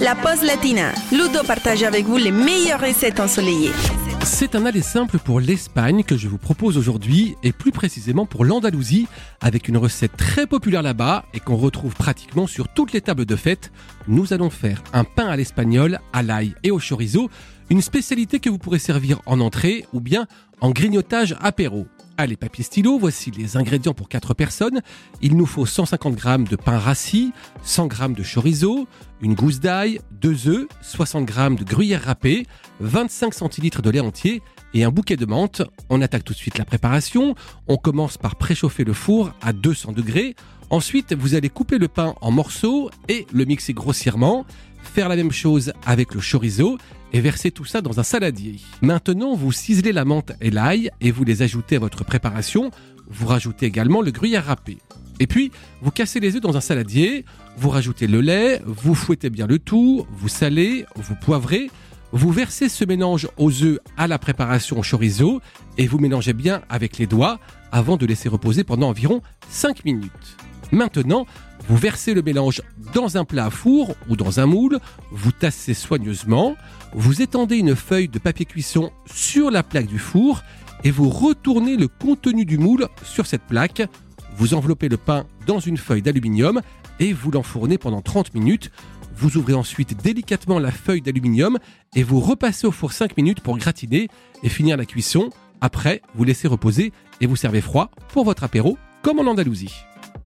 la pause latina. Ludo partage avec vous les meilleures recettes ensoleillées. C'est un aller simple pour l'Espagne que je vous propose aujourd'hui et plus précisément pour l'Andalousie avec une recette très populaire là-bas et qu'on retrouve pratiquement sur toutes les tables de fête. Nous allons faire un pain à l'espagnol, à l'ail et au chorizo, une spécialité que vous pourrez servir en entrée ou bien en grignotage apéro. Allez, papier stylo, voici les ingrédients pour 4 personnes. Il nous faut 150 g de pain rassis, 100 g de chorizo, une gousse d'ail, 2 œufs, 60 g de gruyère râpée, 25 centilitres de lait entier et un bouquet de menthe. On attaque tout de suite la préparation. On commence par préchauffer le four à 200 degrés. Ensuite, vous allez couper le pain en morceaux et le mixer grossièrement. Faire la même chose avec le chorizo et verser tout ça dans un saladier. Maintenant, vous ciselez la menthe et l'ail et vous les ajoutez à votre préparation. Vous rajoutez également le gruyère râpé. Et puis, vous cassez les œufs dans un saladier, vous rajoutez le lait, vous fouettez bien le tout, vous salez, vous poivrez, vous versez ce mélange aux œufs à la préparation au chorizo et vous mélangez bien avec les doigts avant de laisser reposer pendant environ 5 minutes. Maintenant, vous versez le mélange dans un plat à four ou dans un moule, vous tassez soigneusement, vous étendez une feuille de papier cuisson sur la plaque du four et vous retournez le contenu du moule sur cette plaque. Vous enveloppez le pain dans une feuille d'aluminium et vous l'enfournez pendant 30 minutes. Vous ouvrez ensuite délicatement la feuille d'aluminium et vous repassez au four 5 minutes pour gratiner et finir la cuisson. Après, vous laissez reposer et vous servez froid pour votre apéro comme en Andalousie.